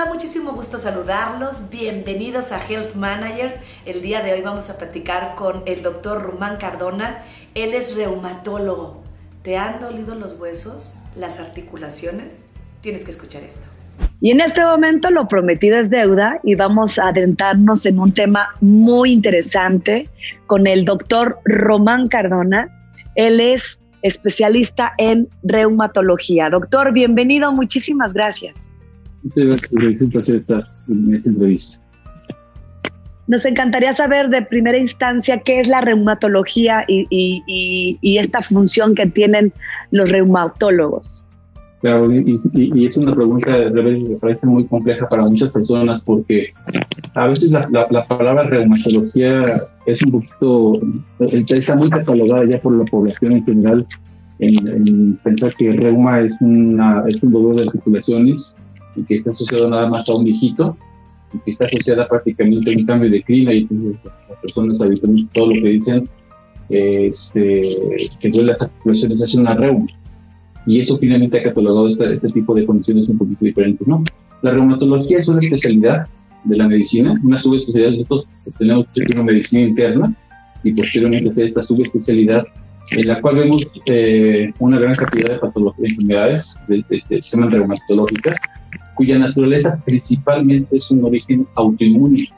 da muchísimo gusto saludarlos. Bienvenidos a Health Manager. El día de hoy vamos a platicar con el doctor Rumán Cardona. Él es reumatólogo. ¿Te han dolido los huesos, las articulaciones? Tienes que escuchar esto. Y en este momento lo prometido es deuda y vamos a adentrarnos en un tema muy interesante con el doctor Román Cardona. Él es especialista en reumatología. Doctor, bienvenido, muchísimas gracias. Muchas gracias, un placer estar en esta entrevista. Nos encantaría saber de primera instancia qué es la reumatología y, esta función que tienen los reumatólogos. Claro, y, es una pregunta que parece muy compleja para muchas personas porque a veces la, palabra reumatología es un poquito, está muy catalogada ya por la población en general en, pensar que reuma es, una, es un dolor de articulaciones y que está asociado nada más a un viejito y que está asociada prácticamente a un cambio de clima y entonces las personas habitualmente todo lo que dicen este, que duele las articulaciones es una reuma y eso finalmente ha catalogado este, este tipo de condiciones un poquito diferentes, ¿no? La reumatología es una especialidad de la medicina, una subespecialidad. Nosotros tenemos una medicina interna y posteriormente esta subespecialidad en la cual vemos eh, una gran cantidad de patologías, de enfermedades de, este, se llaman reumatológicas, cuya naturaleza principalmente es un origen autoinmune.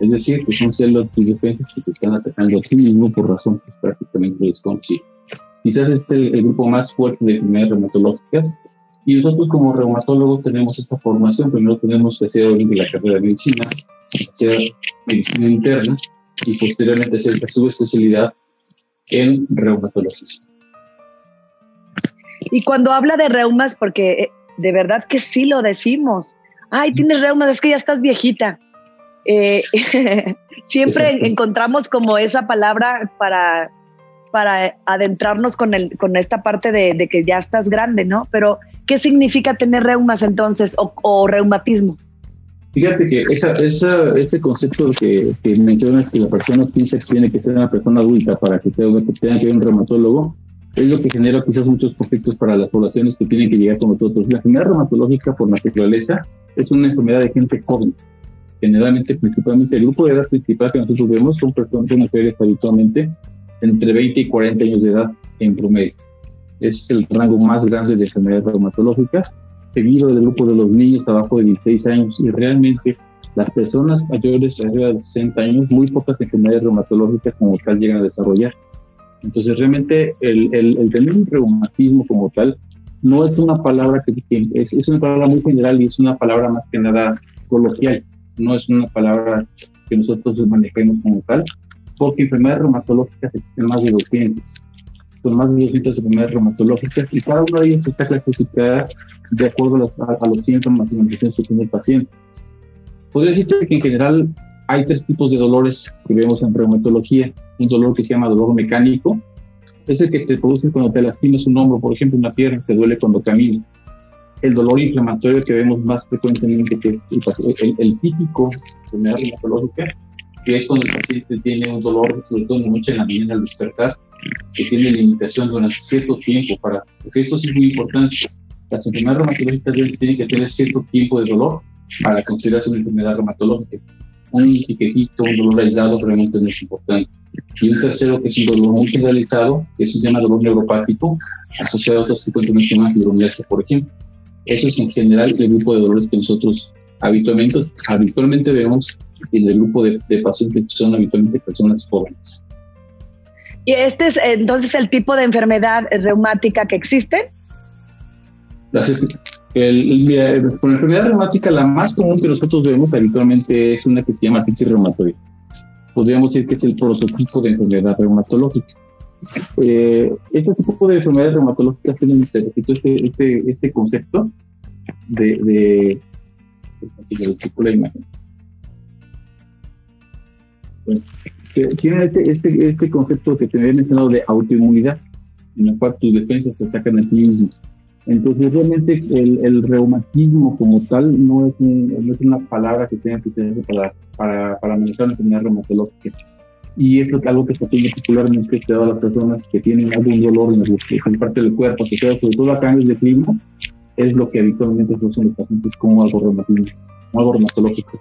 Es decir, que son células de defensas que te están atacando a sí mismo por razón que prácticamente desconocida. Quizás este es el, grupo más fuerte de enfermedades reumatológicas. Y nosotros como reumatólogos tenemos esta formación. Primero tenemos que hacer la carrera de medicina, hacer medicina interna y posteriormente hacer la subespecialidad en reumatología. Y cuando habla de reumas, porque eh, de verdad que sí lo decimos, ay, tienes reumas, es que ya estás viejita. Eh, siempre encontramos como esa palabra para, para adentrarnos con, el, con esta parte de, que ya estás grande, ¿no? Pero, ¿qué significa tener reumas entonces o reumatismo? Fíjate que esa, esa, este concepto que, que, mencionas que la persona piensa que tiene que ser una persona adulta para que tenga, que tenga que ver un reumatólogo, es lo que genera quizás muchos conflictos para las poblaciones que tienen que llegar con nosotros. La enfermedad reumatológica, por naturaleza, es una enfermedad de gente joven. Generalmente, principalmente, el grupo de edad principal que nosotros vemos son personas, mujeres habitualmente entre 20 y 40 años de edad en promedio. Es el rango más grande de enfermedades reumatológicas seguido del grupo de los niños abajo de 16 años y realmente las personas mayores arriba de 60 años, muy pocas enfermedades reumatológicas como tal llegan a desarrollar. Entonces realmente el, el, tener un reumatismo como tal no es una palabra que, es, es, una palabra muy general y es una palabra más que nada coloquial, no es una palabra que nosotros manejemos como tal, porque enfermedades reumatológicas existen más de 200 son más de 200 enfermedades reumatológicas y cada una de ellas está clasificada de acuerdo a los, a, los síntomas y manifestaciones que tiene el paciente. Podría decirte que en general hay tres tipos de dolores que vemos en reumatología. Un dolor que se llama dolor mecánico, es el que te produce cuando te lastimas un hombro, por ejemplo, una pierna, te duele cuando caminas. El dolor inflamatorio que vemos más frecuentemente, que el, el, típico enfermedad reumatológica, que es cuando el paciente tiene un dolor, sobre todo en la en la mañana al despertar, que tiene limitación durante cierto tiempo, para, porque esto es muy importante. Las enfermedades reumatológicas tienen que tener cierto tiempo de dolor para considerarse una enfermedad reumatológica. Un piquetito, un dolor aislado realmente no es importante. Y un tercero que es un dolor muy generalizado, que se llama dolor neuropático, asociado a otros tipos de enfermedades, fibromialgia, por ejemplo. Eso es en general el grupo de dolores que nosotros habitualmente, habitualmente vemos en el grupo de, de pacientes que son habitualmente personas jóvenes. ¿Y este es entonces el tipo de enfermedad reumática que existe? El, con la enfermedad reumática, la más común que nosotros vemos habitualmente es una que se llama artritis reumatoide. Podríamos decir que es el prototipo de enfermedad reumatológica. Eh, este tipo de enfermedades reumatológicas tienen este, este, este concepto de, de, la imagen. Tiene este, este, este, concepto que te había mencionado de autoinmunidad, en el cual tus defensas te atacan a ti mismo. Entonces, realmente el, el reumatismo como tal no es, no es una palabra que tenga que tener para, para, para manejar una enfermedad reumatológica. Y es algo que se tiene particularmente a las personas que tienen algún dolor en, el, parte del cuerpo, que sobre todo a cambios de clima, es lo que habitualmente se usan los pacientes como algo reumatismo. algo reumatológico.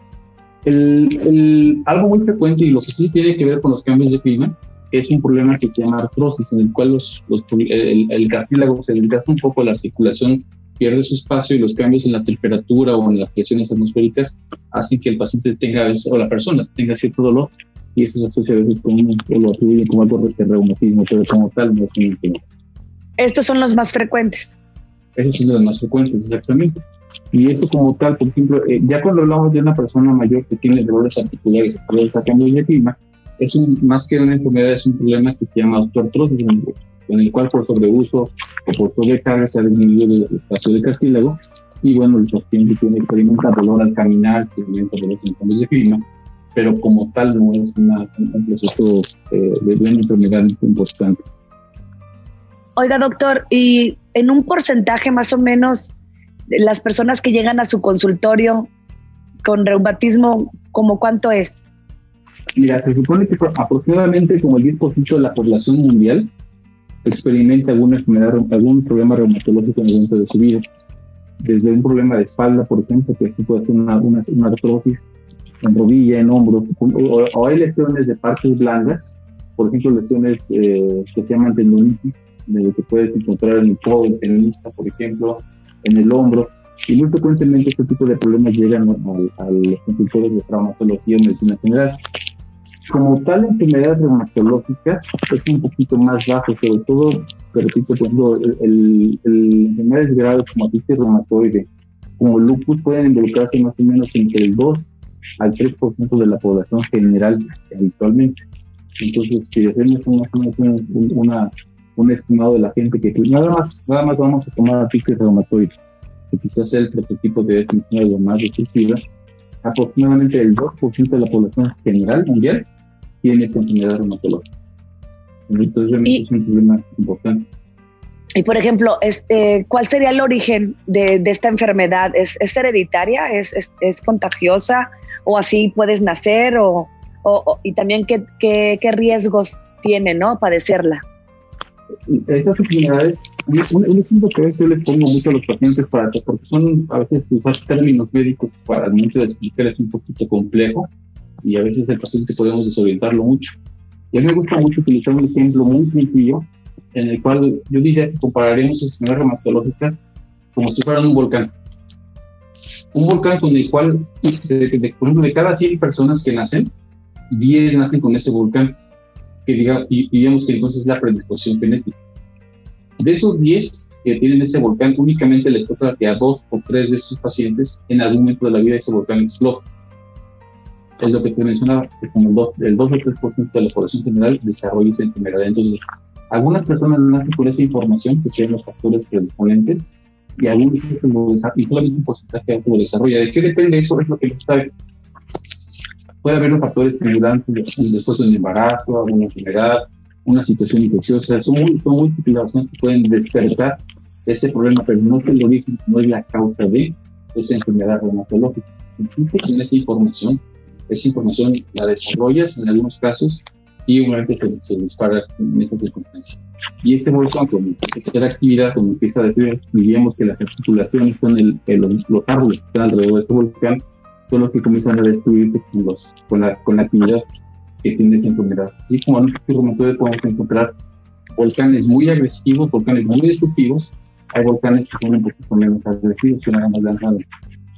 El, algo muy frecuente y lo que sí tiene que ver con los cambios de clima es un problema que se llama artrosis, en el cual los, el, cartílago se desgasta un poco, la articulación pierde su espacio y los cambios en la temperatura o en las presiones atmosféricas hacen que el paciente tenga, o la persona tenga cierto dolor y eso se asocia a veces con un, lo atribuye como algo de reumatismo, pero como tal no es un Estos son los más frecuentes. Esos son los más frecuentes, exactamente. Y eso como tal, por ejemplo, eh, ya cuando hablamos de una persona mayor que tiene dolores articulares está cambiando de clima, es un, más que una enfermedad, es un problema que se llama osteoartrosis, en el cual por sobreuso o por sobrecarga se ha disminuido el espacio de cartílago y bueno, el paciente tiene experimenta dolor al caminar, experimenta dolor en cambios de clima, pero como tal no es una, un proceso eh, de una enfermedad importante. Oiga, doctor, y en un porcentaje más o menos, las personas que llegan a su consultorio con reumatismo, ¿como cuánto es? Mira, se supone que aproximadamente como el 10% de la población mundial experimenta alguna enfermedad, algún problema reumatológico en el momento de su vida. Desde un problema de espalda, por ejemplo, que aquí puede ser una, una, artrosis en rodilla, en hombro, o, hay lesiones de partes blandas, por ejemplo, lesiones eh, que se llaman tendonitis, de lo que puedes encontrar en el codo, el tenista, por ejemplo, en el hombro. Y muy frecuentemente este tipo de problemas llegan a, los consultores de traumatología o medicina general. Como tal, enfermedades reumatológicas es un poquito más bajo, sobre todo, repito, por ejemplo, el, el, enfermedades graves como artritis reumatoide, como lupus, pueden involucrarse más o menos entre el 2 al 3% de la población general habitualmente. Entonces, si hacemos una, una, un estimado de la gente que pues, nada más, nada más vamos a tomar artritis reumatoide, que quizás sea el prototipo de definición de más destructiva, aproximadamente el 2% de la población general mundial tiene enfermedad reumatológica. Entonces, realmente es un problema importante. Y por ejemplo, este, ¿cuál sería el origen de, de esta enfermedad? ¿Es, es hereditaria? ¿Es, ¿Es, es, contagiosa? ¿O así puedes nacer? O, o, y también qué, qué, qué, riesgos tiene ¿no? padecerla? Esas enfermedades, un, un, ejemplo que a veces yo les pongo mucho a los pacientes para porque son a veces usar términos médicos para mucho de explicar es un poquito complejo y a veces el paciente podemos desorientarlo mucho. Y a mí me gusta mucho utilizar un ejemplo muy sencillo en el cual yo diría que compararemos enfermedades reumatológicas como si fueran un volcán. Un volcán con el cual, de, por ejemplo, de cada 100 personas que nacen, 10 nacen con ese volcán, que diga, y, digamos que entonces es la predisposición genética. De esos 10 que tienen ese volcán, únicamente les toca que a dos o tres de esos pacientes en algún momento de la vida ese volcán explota es lo que te mencionaba, que como el 2, o 3% de la población general desarrolla esa enfermedad. Entonces, algunas personas nacen con esa información, que sean los factores predisponentes, y algunos y solamente un porcentaje lo desarrolla. ¿De qué depende eso? Es lo que no sabe. Puede haber los factores estimulantes después de un embarazo, alguna enfermedad, una situación infecciosa. Son, muy, son múltiples que pueden despertar ese problema, pero no es el origen, no es la causa de esa enfermedad reumatológica. Con esa información esa información la desarrollas en algunos casos y un se, se dispara en esta circunstancia. Y este volcán, cuando empieza a hacer actividad, cuando empieza a decir, diríamos que las articulaciones son el, los, árboles que están alrededor de este volcán, son los que comienzan a destruirse con, los, con, la, con la actividad que tiene esa enfermedad. Así como en este momento podemos encontrar volcanes muy agresivos, volcanes muy destructivos, hay volcanes que son un poquito menos agresivos, que nada más lanzan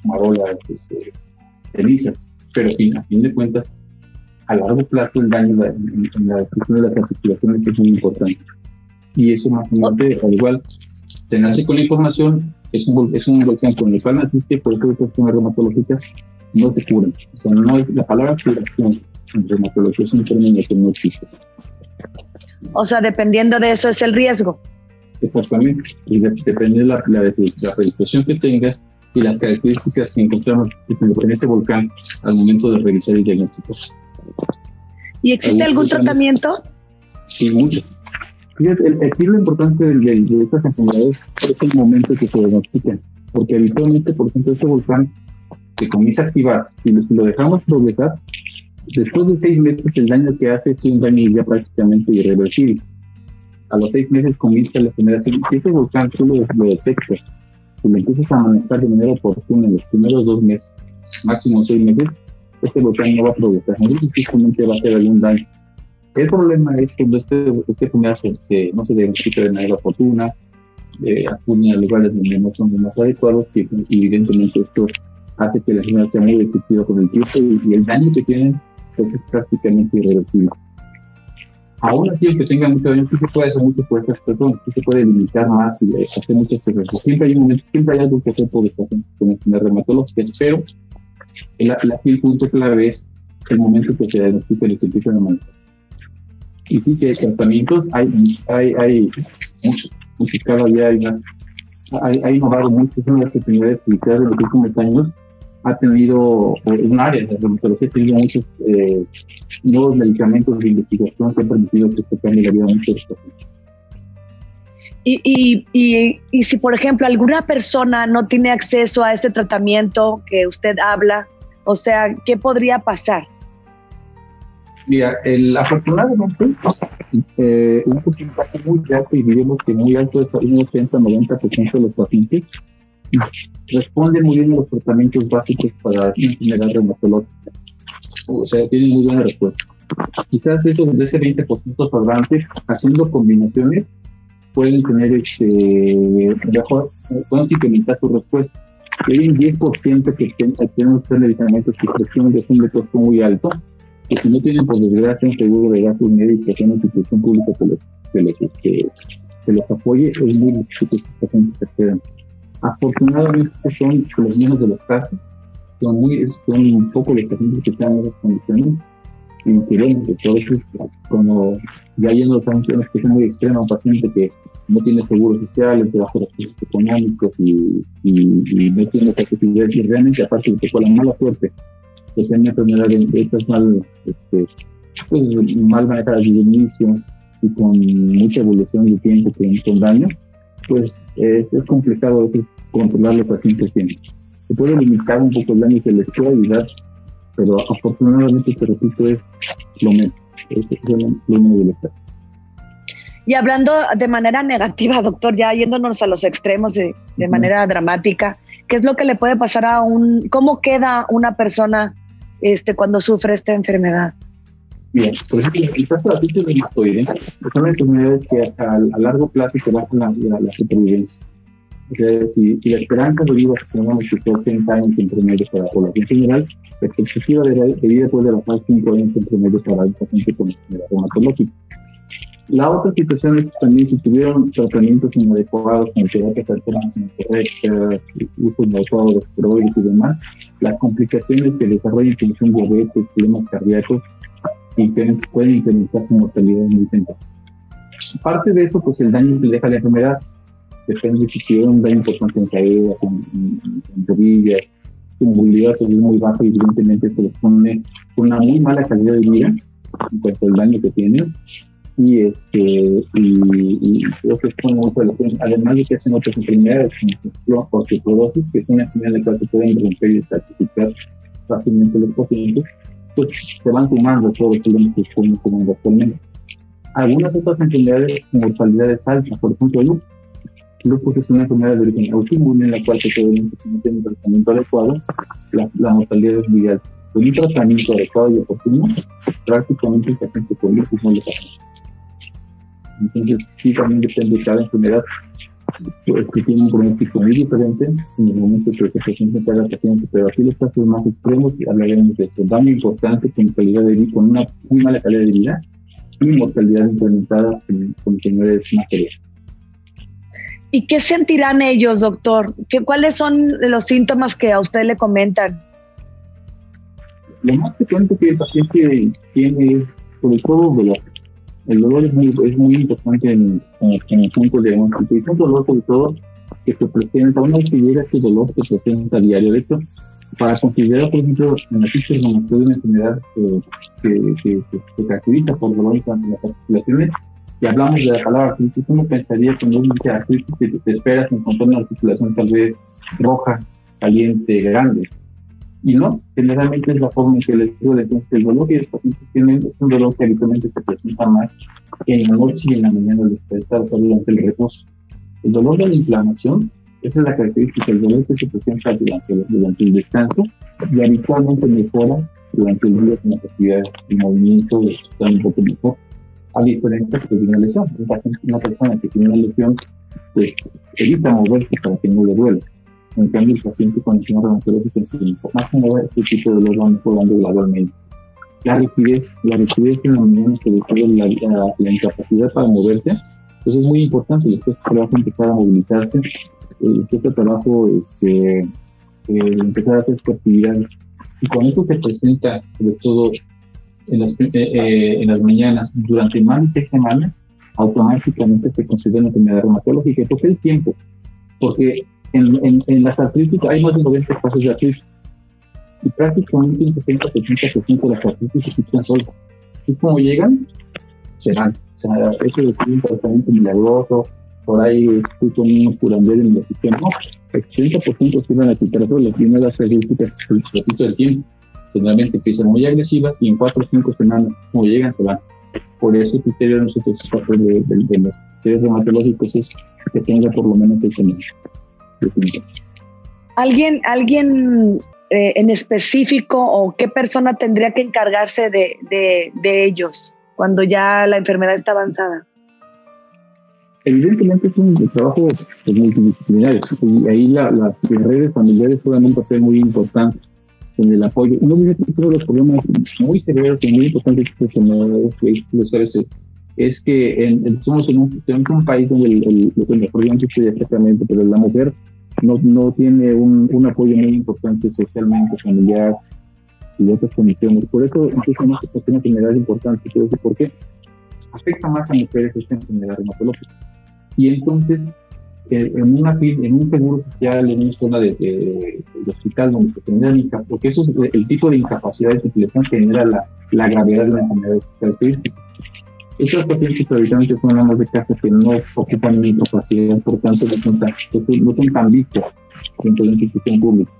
marolas, este, cenizas pero a fin de cuentas, a largo plazo el daño en la, destrucción de las articulaciones es muy importante. Y eso más o menos, al igual, se nace con la información, es un, es un volcán con el cual naciste, por eso las cuestiones reumatológicas no se curan. O sea, no es la palabra curación en reumatología es un término que no existe. O sea, dependiendo de eso es el riesgo. Exactamente. Y depende de la, la, la predisposición que tengas, y las características que encontramos en ese volcán al momento de realizar el diagnóstico. ¿Y existe algún tratamiento? Sí, muchos. Aquí lo importante de, de, estas enfermedades es el momento que se diagnostican, porque habitualmente, por ejemplo, este volcán que comienza a activar, si lo, lo dejamos progresar, después de seis meses el daño que hace es un daño ya prácticamente irreversible. A los seis meses comienza la generación. Si ese volcán solo lo detecta si lo empiezas a manejar de manera oportuna en los primeros dos meses, máximo seis meses, este volcán no va a progresar, justamente va a hacer algún daño. El problema es cuando este, este enfermedad se, no se diagnostica de manera oportuna, eh, a lugares donde no son los más adecuados y evidentemente esto hace que la enfermedad sea muy efectiva con el tiempo y, el daño que tienen pues, es prácticamente irreversible. Aún así, que tenga mucho daño, sí se puede hacer mucho por estas personas, sí se puede limitar más y hacer muchas cosas. Siempre hay un siempre hay algo que hacer por estas con enfermedades reumatológicas, pero el, el, punto clave es el momento que se diagnostica y se empieza a manejar. Y sí que tratamientos hay, hay, hay muchos, muchos cada día hay más. Hay, hay innovado mucho, de las oportunidades que en los últimos años ha tenido un área de reumatología, tenido muchos eh, nuevos medicamentos de investigación que han permitido que se cambie la vida de muchos pacientes. Y, y, y, y, si, por ejemplo, alguna persona no tiene acceso a ese tratamiento que usted habla, o sea, ¿qué podría pasar? Mira, el, afortunadamente, eh, un porcentaje muy alto, y diríamos que muy alto, es un 80-90% de los pacientes, responden muy bien a los tratamientos básicos para enfermedad reumatológica. O sea, tienen muy buena respuesta. Quizás esos de ese 20% sobrante, haciendo combinaciones, pueden tener este, mejor, pueden incrementar su respuesta. Hay un 10% que tienen que medicamentos que presionan de un costo muy alto, que si no tienen por desgracia un seguro de gastos médicos en una institución pública que los, que los, que, que los apoye, es muy difícil que estos pacientes se queden. Afortunadamente son los menos de los casos, son, muy, son un poco los pacientes que están en esas condiciones y queremos que eso, como ya yendo a una situación muy extrema, un paciente que no tiene seguros sociales, de recursos económicos y, y, y, no tiene capacidad y realmente aparte de con la mala suerte que tiene enfermedades de estas mal, este, pues, mal manejadas desde el inicio y con mucha evolución de tiempo con, con daño, pues es, es complicado a veces controlar los pacientes tienen. Se puede limitar un poco el daño que les puede ayudar, pero afortunadamente, este repito, es lo menos. Es, lo, menos de los y hablando de manera negativa, doctor, ya yéndonos a los extremos de, de manera dramática, ¿qué es lo que le puede pasar a un, cómo queda una persona este, cuando sufre esta enfermedad? Bien, por ejemplo, el caso de la artritis reumatoide son enfermedades que a, a, largo plazo se bajan la, la, la supervivencia. Si, si, la esperanza de vida que tenemos que 80 años en promedio para la población general, la expectativa de, de vida puede bajar 5 años en promedio para un paciente con enfermedad reumatológica. La otra situación es que también si tuvieron tratamientos inadecuados, como terapias alternas incorrectas, uso inadecuado de esteroides y demás, las complicaciones que desarrollan son diabetes, problemas cardíacos, y pueden incrementar su mortalidad muy temprana. Parte de eso, pues el daño que deja la enfermedad, depende de si tiene un daño importante en caída, en, en, rodillas, su movilidad es muy baja y evidentemente se les pone una muy mala calidad de vida en cuanto al daño que tienen y este y, y creo que es una además de que hacen otras enfermedades como osteoporosis que es una enfermedad en la cual se pueden romper y clasificar fácilmente los pacientes pues se van sumando todos los problemas que estamos teniendo actualmente. Algunas otras enfermedades mortalidades altas por ejemplo lupus. Lupus es una enfermedad de origen autoinmune en la cual se puede tiene un tratamiento adecuado. La, la mortalidad es muy alta. Con un tratamiento adecuado y oportuno prácticamente el paciente con lupus no le pasa entonces, sí, también depende de cada enfermedad, pues, que tiene un pronóstico muy diferente en el momento que se presenta cada paciente, pero aquí los casos más extremos hablaremos de eso. Daño importante con calidad de vida, con una muy mala calidad de vida y mortalidad incrementada con enfermedades materiales. ¿Y qué sentirán ellos, doctor? ¿Qué, ¿Cuáles son los síntomas que a usted le comentan? Lo más frecuente que el paciente tiene es sobre todo dolor el dolor es muy, es muy importante en, en, el punto de es un dolor sobre todo que se presenta, que llega ese dolor se presenta a diario. De hecho, para considerar, por ejemplo, en artritis reumatoide una enfermedad que, que, que, se caracteriza por dolor en las articulaciones, y hablamos de la palabra artritis, uno pensaría que cuando uno dice artritis que te esperas encontrar una articulación tal vez roja, caliente, grande. Y no, generalmente es la forma en que les duele. Entonces, el dolor que los pacientes tienen un dolor que habitualmente se presenta más en la noche y en la mañana del despertar, durante el reposo. El dolor de la inflamación Esa es la característica. El dolor que se presenta durante, durante el descanso y habitualmente mejora durante el día con las actividades y movimiento, está un poco mejor. A diferencia de una lesión. Una persona que tiene una lesión, pues evita moverse para que no le duele. En cambio, el paciente con lesión reumatológica más se mueve, este tipo de dolor va mejorando gradualmente. La rigidez, la rigidez en la mañana que después la, la, la, incapacidad para moverse, pues es muy importante. Después trabajo empezar a movilizarse, eh, este trabajo este, eh, empezar a hacer actividades. Y con esto se presenta, sobre todo en las, eh, eh, en las mañanas, durante más de seis semanas, automáticamente se considera una enfermedad reumatológica. ¿Por qué el tiempo? Porque en, en, en las artritis hay más de 90 casos de artritis y prácticamente un 60-70% de las artritis se quitan solas. Y como llegan, se van. O sea, eso es un tratamiento milagroso, por ahí escucho un curandero en el sistema. No, el 80% se van a quitar solas y una de las el ratito del tiempo. Generalmente empiezan muy agresivas y en 4 o 5 semanas, como llegan, se van. Por eso el criterio de nosotros de, de, de, los criterios reumatológicos es que tenga por lo menos 6 semanas. ¿Alguien, alguien eh, en específico o qué persona tendría que encargarse de, de, de, ellos cuando ya la enfermedad está avanzada? Evidentemente es un trabajo pues, multidisciplinario y ahí la, las redes familiares juegan un papel muy importante en el apoyo. Uno de los problemas muy severos y muy importantes que me es que en, somos en un, en un país donde el, el, el, exactamente, pero la mujer no, no tiene un, un, apoyo muy importante socialmente, familiar y otras condiciones. Por eso, incluso en esta cuestión enfermedad es importante. ¿Por qué? Afecta más a mujeres esta enfermedad reumatológica. Y entonces, eh, en, una, en un seguro social, en una zona de, de, de hospital donde se genera porque eso es el tipo de incapacidad que genera la, la gravedad de la enfermedad. Esos pacientes habitualmente son amas de casa que no ocupan una incapacidad, por tanto no son tan, no son tan vistos dentro de la institución pública.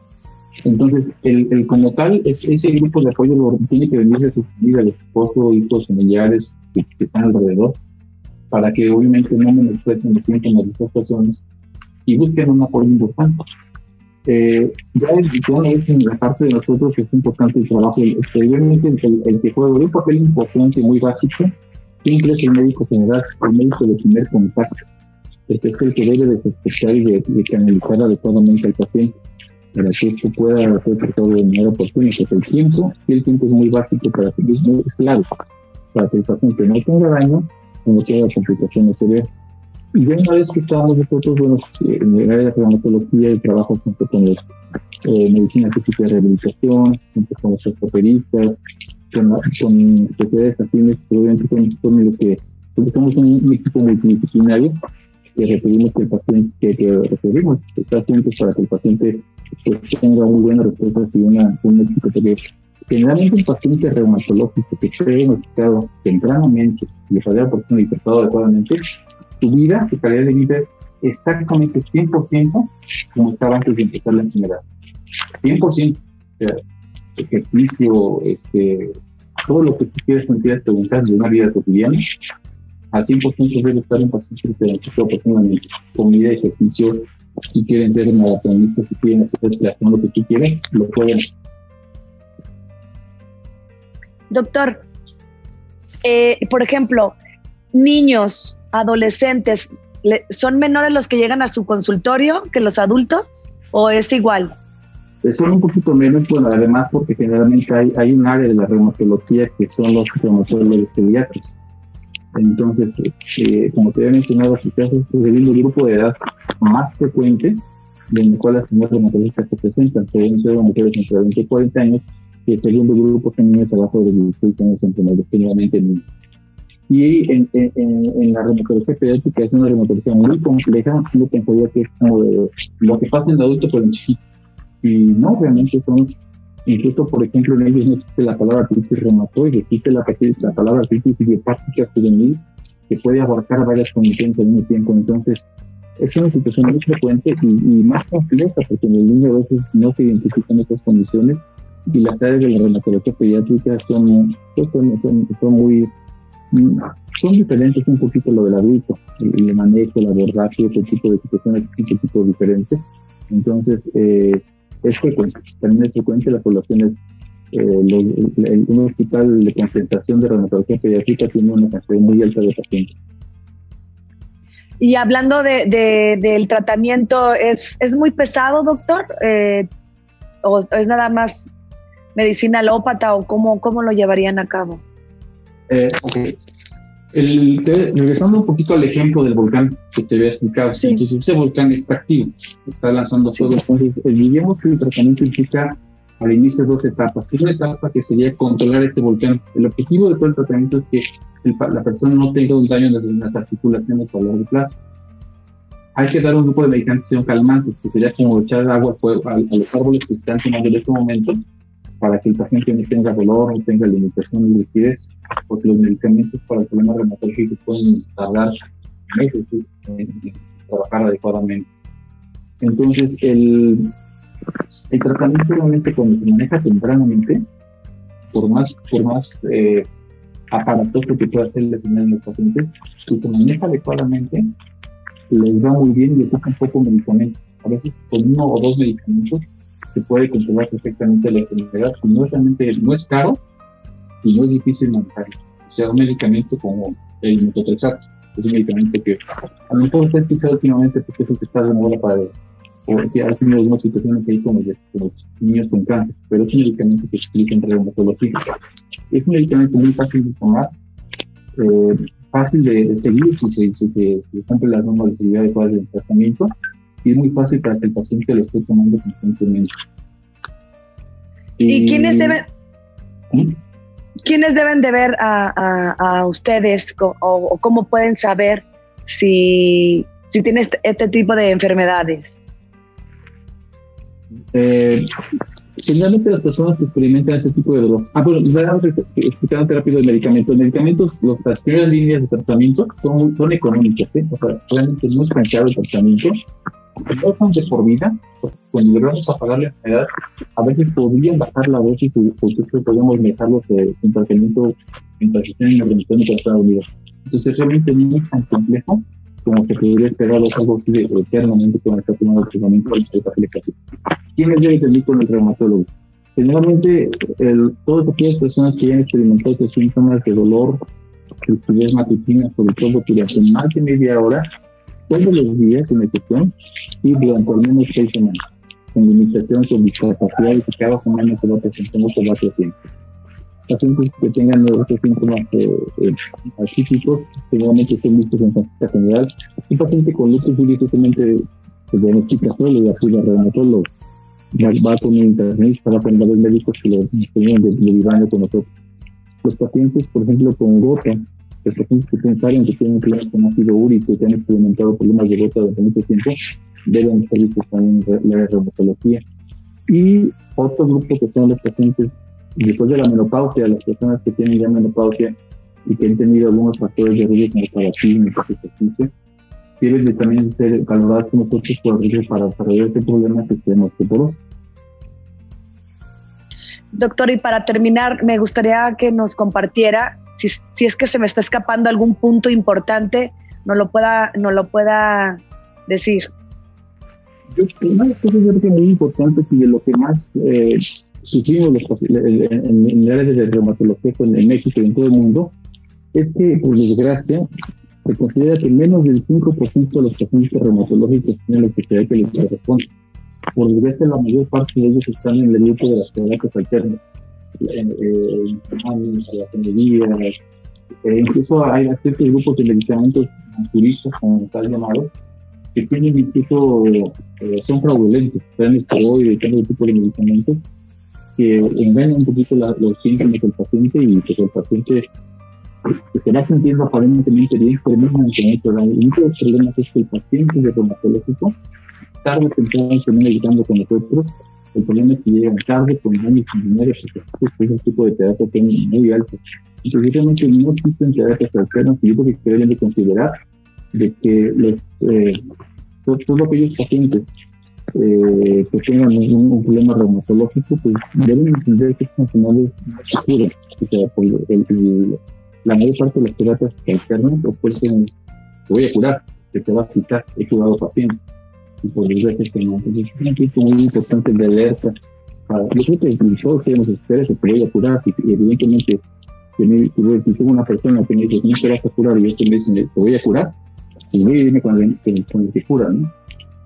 Entonces, el, el como tal, es, ese grupo de apoyo lo, tiene que venir de su familia, de esposo, hijos, familiares que, que, están alrededor, para que obviamente no menosprecien de tiempo en las situaciones y busquen un apoyo importante. Eh, ya es en la parte de nosotros que es importante el trabajo, obviamente el, el, que juega un papel importante, muy básico, siempre es el médico general, el médico de primer contacto. Este es el que debe de sospechar y de, de canalizar adecuadamente al paciente para que esto pueda ser tratado de manera oportuna. Porque el tiempo, el tiempo es muy básico para que es muy claro, para que el paciente no tenga daño, no tenga complicaciones severas. Y ya una vez que estamos nosotros, bueno, en el área de reumatología y trabajo junto con los eh, medicina física de rehabilitación, junto con los ortopedistas, con, con sociedades afines, obviamente con, con lo que, porque somos un, equipo multidisciplinario que requerimos que el paciente, que, que pacientes para que el paciente pues, tenga muy buena respuesta y una, un éxito, porque generalmente un paciente reumatológico que esté diagnosticado tempranamente y desarrolla por y tratado adecuadamente, su vida, su calidad de vida es exactamente 100% como estaba antes de empezar la enfermedad. 100%. O sea, ejercicio, este, todo lo que tú quieras plantear, preguntar de una vida cotidiana, al 100% debe estar en paciente que se benefició profundamente. Comida, ejercicio, si quieren ser maratonistas, si quieren hacer triatlón, lo que tú quieras, lo pueden. Doctor, eh, por ejemplo, niños, adolescentes, ¿son menores los que llegan a su consultorio que los adultos o es igual? Son un poquito menos, bueno, además porque generalmente hay, hay un área de la reumatología que son los reumatólogos pediatras. Entonces, eh, como te había mencionado, quizás es el grupo de edad más frecuente en el cual las enfermedades reumatológicas se presentan, pueden ser mujeres entre 20 y 40 años, y el segundo grupo son niños abajo de 16 años, entre generalmente niños. Y en, en, en, la reumatología pediátrica es una reumatología muy compleja, yo pensaría que es como de lo que pasa en el adulto, pero en chiquito y no, realmente son, incluso por ejemplo en ellos no existe la palabra artritis reumatoide, existe la, la palabra artritis idiopática juvenil que puede abarcar varias condiciones al mismo tiempo. Entonces, es una situación muy frecuente y, y, más compleja porque en el niño a veces no se identifican estas condiciones y las áreas de la reumatología pediátrica son, pues, son, son, son muy son diferentes un poquito lo del adulto, el, manejo, el abordaje, otro tipo de situaciones un poquito diferentes. Entonces, eh, es frecuente, también es frecuente las poblaciones eh, un hospital de concentración de reumatología pediátrica tiene una cantidad muy alta de pacientes. Y hablando de, del tratamiento, ¿es, ¿es muy pesado, doctor? Eh, ¿O es nada más medicina alópata o cómo, cómo lo llevarían a cabo? Eh, ok. El, regresando un poquito al ejemplo del volcán que te había explicado, sí. entonces ese volcán está activo, está lanzando fuego, entonces diríamos que el tratamiento implica al inicio dos etapas. Una etapa que sería controlar ese volcán. El objetivo de todo el tratamiento es que la persona no tenga un daño en las articulaciones a largo plazo. Hay que dar un grupo de medicamentos calmantes, que sería como echar agua a, los árboles que están tomando en este momento, para que el paciente no tenga dolor, no tenga limitación de liquidez, porque los medicamentos para el problema reumatológico pueden tardar meses en trabajar adecuadamente. Entonces, el, el tratamiento realmente cuando se maneja tempranamente, por más, por más eh, aparatoso que pueda ser el en los pacientes, si se maneja adecuadamente, les va muy bien y ocupa un poco medicamento. A veces con uno o dos medicamentos se puede controlar perfectamente la enfermedad, y no es realmente, no es caro y no es difícil manejarlo. O sea, un medicamento como el metotrexato, es un medicamento que a lo mejor ha escuchado últimamente porque es el que está de moda para porque ha tenido algunas situaciones ahí con los, niños con cáncer, pero es un medicamento que utiliza en reumatología. Es un medicamento muy fácil de tomar, eh, fácil de, seguir si se, si se, cumple las normas de seguridad adecuadas del tratamiento y es muy fácil para que el paciente lo esté tomando constantemente. ¿Y, quiénes deben, ¿Mm? quiénes deben de ver a, a, ustedes o, o, cómo pueden saber si, si tienes este, este tipo de enfermedades? Eh, generalmente las personas que experimentan ese tipo de dolor. Ah, bueno, explicándote rápido el medicamento. Los medicamentos, las primeras líneas de tratamiento son, son económicas, ¿eh? O sea, realmente es caro el tratamiento. Son de por vida, cuando logramos apagar la enfermedad, a veces podrían bajar la dosis y nosotros podemos dejarlos en tratamiento mientras estén en la remisión de Estados Unidos. Entonces, realmente no es tan complejo como se podría esperar es algo así de eternamente que a estar tomando tratamiento para esta aplicación. ¿Quiénes deben tener con el reumatólogo? Generalmente, el, todas aquellas personas que ya han experimentado estos síntomas de dolor, rigidez matutina, sobre todo durante más de media hora, todos los días en excepción, y durante al menos seis semanas, con limitación, con discapacidad y que cada semana se va presentando con varios tiempo pacientes que tengan estos síntomas eh, eh, atípicos, seguramente son vistos en consulta general. Un paciente con lupus directamente se diagnostica solo y acude al reumatólogo. Va con un internista, va a varios médicos que lo tienen derivando con nosotros. Los pacientes, por ejemplo, con gota, los pacientes que pensaron que tienen problemas con ácido úrico y que han experimentado problemas de gota durante mucho tiempo, deben ser vistos también en la reumatología. Y otro grupo que son los pacientes después de la menopausia, las personas que tienen ya menopausia y que han tenido algunos factores de riesgo como tabaquismo y ejercicio, deben también ser valorados con nosotros por riesgo para desarrollar este problema que se llama osteoporosis. Doctor, y para terminar, me gustaría que nos compartiera, si, si, es que se me está escapando algún punto importante, no lo pueda, no lo pueda decir. Yo, una de las cosas muy importante y lo que más eh, sufrimos los, en, en, áreas de reumatología en México y en todo el mundo, es que, por desgracia, se considera que menos del 5% de los pacientes reumatológicos tienen la especialidad que les corresponde. Por desgracia, la mayor parte de ellos están en el grupo de las terapias alternas, en, en, la ingeniería, eh, incluso hay ciertos grupos de medicamentos turistas, como está llamado, que tienen incluso, eh, son fraudulentos, están esteroides y todo tipo de medicamentos que engaña un poquito los síntomas del paciente y que el paciente se va sintiendo aparentemente bien, pero no es El único problema es que el paciente de reumatológico tarde o temprano termina llegando con nosotros. El problema es que llegan tarde, con daños sin dinero, es un tipo de terapia que es muy alto. Realmente no existen terapias alternas y yo creo que deben de considerar de que los, eh, todos aquellos pacientes eh, que tengan un, problema reumatológico, pues deben entender que es funcionales seguros. O sea, pues, el, la mayor parte de las terapias alternas ofrecen, te voy a curar, te, te va a quitar, he curado pacientes. Y por desgracia que no. Entonces es muy importante de alerta. Yo creo que todos queremos esperar, se puede curar, y evidentemente tengo una persona que me dice, no a curar, y yo te dice, te voy a curar, y me viene cuando, cuando te cura, ¿no?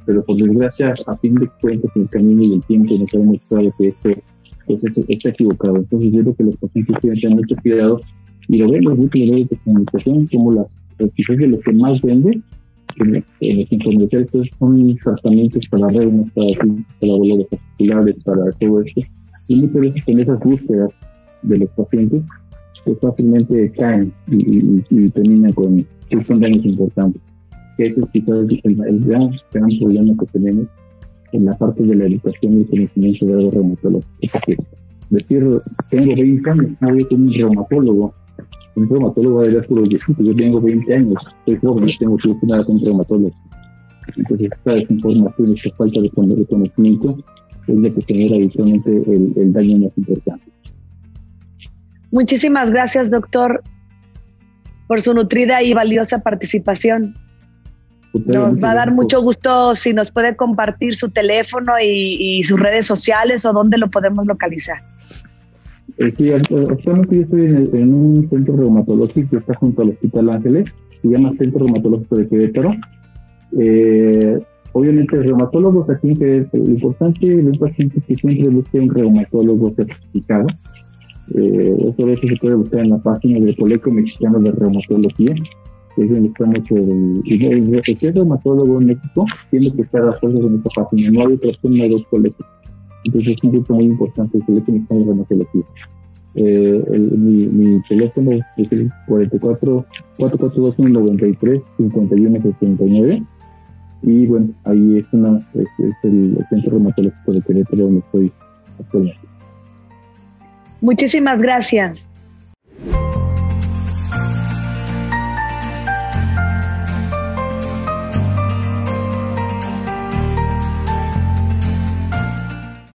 Pero por desgracia, a fin de cuentas, el camino y el tiempo nos ha demostrado que esto pues, está equivocado. Entonces, yo creo que los pacientes tienen que tener mucho cuidado y lo ven los grupos de comunicación como las, quizás de lo que más vende, en los intermediarios son tratamientos para reumas, para, para dolores articulares, para todo esto. Y muchas veces en esas búsquedas de los pacientes pues fácilmente caen y, terminan con, son daños importantes. Ese es quizás el, gran, gran problema que tenemos en la parte de la educación y el conocimiento de algo reumatológico. Es decir, tengo 20 años, voy con un reumatólogo. Un reumatólogo va a ir puro viejito. Yo tengo 20 años, soy joven, no tengo que ir nada con un reumatólogo. Entonces, esta desinformación, esta falta de conocimiento es lo que genera habitualmente el, el daño más importante. Muchísimas gracias, doctor, por su nutrida y valiosa participación. Nos va a dar mucho gusto si nos puede compartir su teléfono y, sus redes sociales o dónde lo podemos localizar. Eh, sí, actualmente yo estoy en, un centro reumatológico que está junto al Hospital Ángeles, se llama Centro Reumatológico de Querétaro. Eh, obviamente, reumatólogos aquí, que lo importante es los pacientes que siempre busquen un reumatólogo certificado eh, eso a veces se puede buscar en la página del Colegio Mexicano de Reumatología, que es donde está mucho el, el, reumatólogo en México, tiene que estar a fuerza en esta página, no hay opción, no hay dos colegios. Entonces es un grupo muy importante el Mexicano de Reumatología. Eh, el, mi, mi, teléfono es el 44 442 93 51 69 y bueno, ahí es, una, es, es el centro reumatológico de Querétaro donde estoy actualmente. Muchísimas gracias.